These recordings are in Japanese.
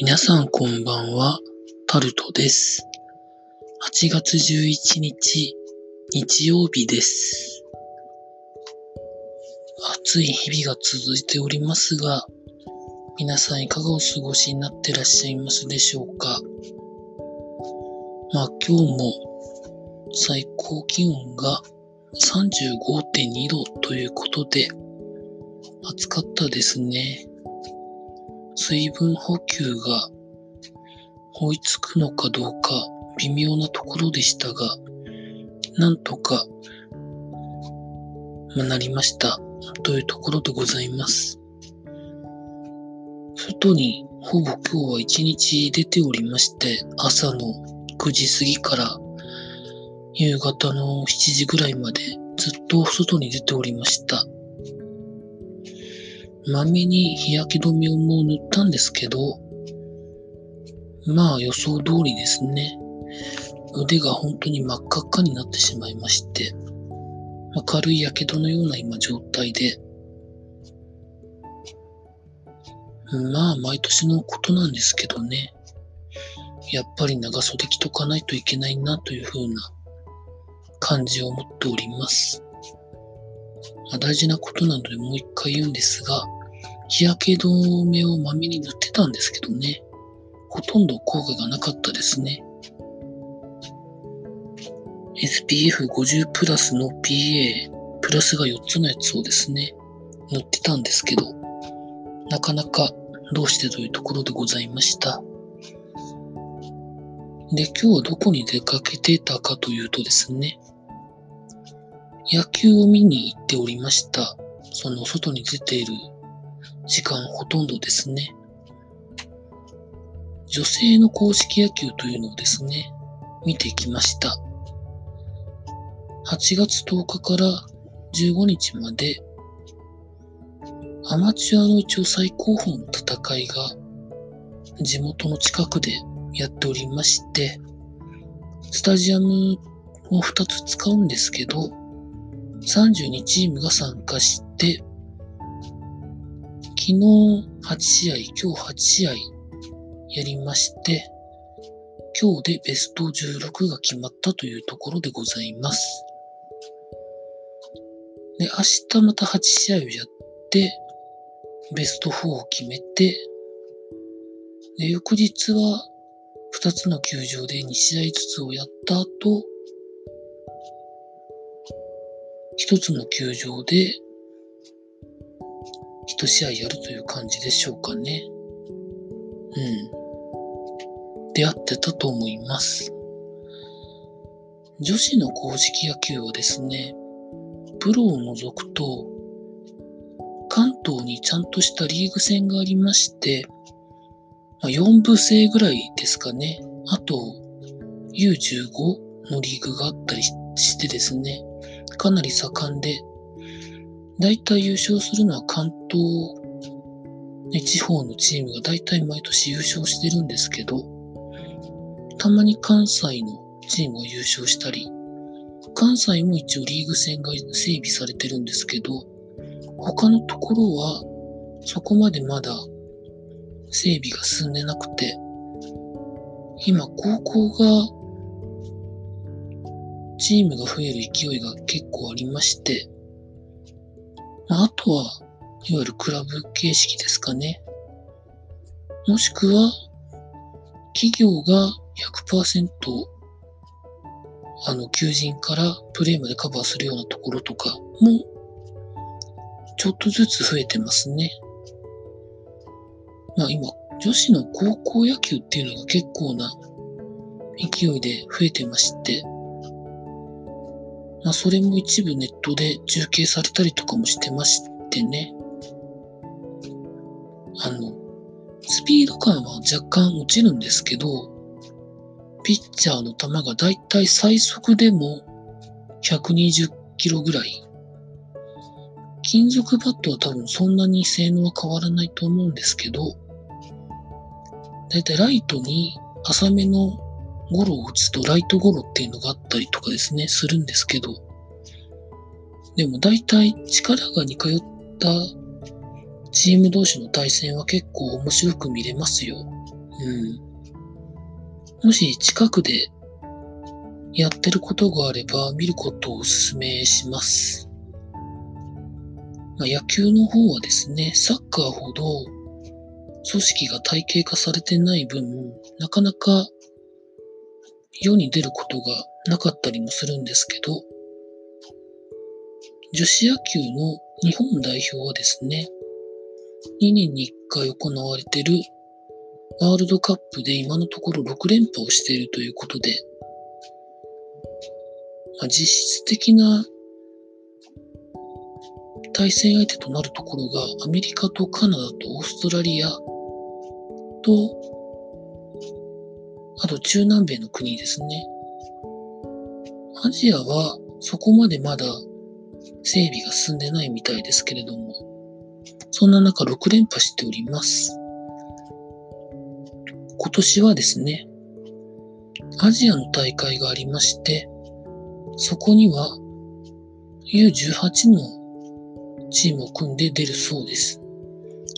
皆さんこんばんは、タルトです。8月11日、日曜日です。暑い日々が続いておりますが、皆さんいかがお過ごしになってらっしゃいますでしょうか？まあ今日も最高気温が35.2度ということで、暑かったですね。水分補給が追いつくのかどうか微妙なところでしたが、なんとか、まあ、なりましたというところでございます。外にほぼ今日は一日出ておりまして、朝の9時過ぎから夕方の7時ぐらいまでずっと外に出ておりました。まめに日焼け止めをもう塗ったんですけど、まあ予想通りですね。腕が本当に真っ赤っかになってしまいまして、まあ、軽い火傷のような今状態で、まあ毎年のことなんですけどね。やっぱり長袖着とかないといけないなというふうな感じを持っております。まあ、大事なことなのでもう一回言うんですが、日焼け止めをまめに塗ってたんですけどね、ほとんど効果がなかったですね。SPF50 プラスの PA プラスが4つのやつをですね、塗ってたんですけど、なかなかどうしてというところでございました。で、今日はどこに出かけてたかというとですね、野球を見に行っておりました。その外に出ている時間ほとんどですね。女性の公式野球というのをですね、見てきました。8月10日から15日まで、アマチュアの一応最高峰の戦いが地元の近くでやっておりまして、スタジアムを2つ使うんですけど、32チームが参加して、昨日8試合、今日8試合やりまして、今日でベスト16が決まったというところでございます。で、明日また8試合をやって、ベスト4を決めて、で、翌日は2つの球場で2試合ずつをやった後、1つの球場で1試合やるという感じでしょうかね。うん。出会ってたと思います。女子の公式野球はですね、プロを除くと、関東にちゃんとしたリーグ戦がありまして、まあ、4部制ぐらいですかね。あと、U15 のリーグがあったりしてですね、かなり盛んで、だいたい優勝するのは関東、地方のチームがだいたい毎年優勝してるんですけど、たまに関西のチームが優勝したり、関西も一応リーグ戦が整備されてるんですけど、他のところはそこまでまだ整備が進んでなくて、今高校がチームが増える勢いが結構ありまして、あ、とは、いわゆるクラブ形式ですかね。もしくは、企業が100%あの、求人からプレーまでカバーするようなところとかも、ちょっとずつ増えてますね。まあ今、女子の高校野球っていうのが結構な勢いで増えてまして、まそれも一部ネットで中継されたりとかもしてましてね。あの、スピード感は若干落ちるんですけど、ピッチャーの球がだいたい最速でも120キロぐらい。金属バットは多分そんなに性能は変わらないと思うんですけど、だいたいライトに浅めのゴロを打つとライトゴロっていうのがあったりとかですね、するんですけど、でもだいたい力が似通ったチーム同士の対戦は結構面白く見れますよ。うん。もし近くでやってることがあれば見ることをお勧めします。まあ、野球の方はですね、サッカーほど組織が体系化されてない分、なかなか世に出ることがなかったりもするんですけど、女子野球の日本代表はですね、2年に1回行われているワールドカップで今のところ6連覇をしているということで、まあ、実質的な対戦相手となるところがアメリカとカナダとオーストラリアと、あと中南米の国ですね。アジアはそこまでまだ整備が進んでないみたいですけれども、そんな中6連覇しております。今年はですね、アジアの大会がありまして、そこには U18 のチームを組んで出るそうです。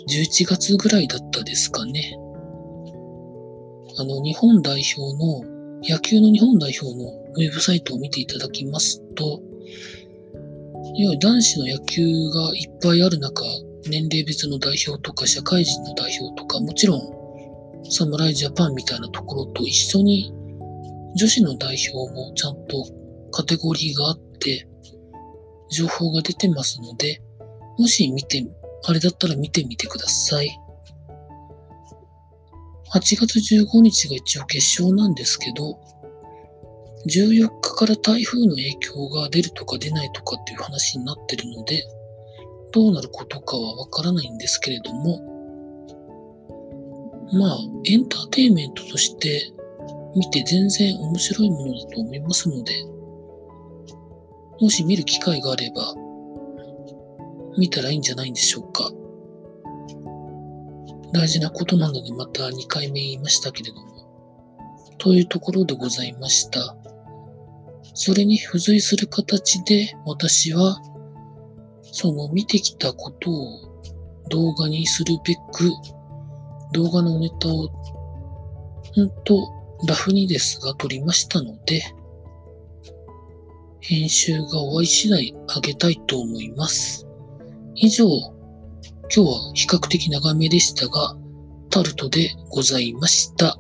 11月ぐらいだったですかね。あの、日本代表の、野球の日本代表のウェブサイトを見ていただきますと、いわゆる男子の野球がいっぱいある中、年齢別の代表とか社会人の代表とか、もちろん、侍ジャパンみたいなところと一緒に、女子の代表もちゃんとカテゴリーがあって、情報が出てますので、もし見て、あれだったら見てみてください。8月15日が一応決勝なんですけど、14日から台風の影響が出るとか出ないとかっていう話になってるので、どうなることかはわからないんですけれども、まあ、エンターテインメントとして見て全然面白いものだと思いますので、もし見る機会があれば、見たらいいんじゃないんでしょうか。大事なことなのでまた2回目言いましたけれども、というところでございました。それに付随する形で私は、その見てきたことを動画にするべく、動画のネタを、ほんとラフにですが撮りましたので、編集が終わり次第上げたいと思います。以上、今日は比較的長めでしたが、タルトでございました。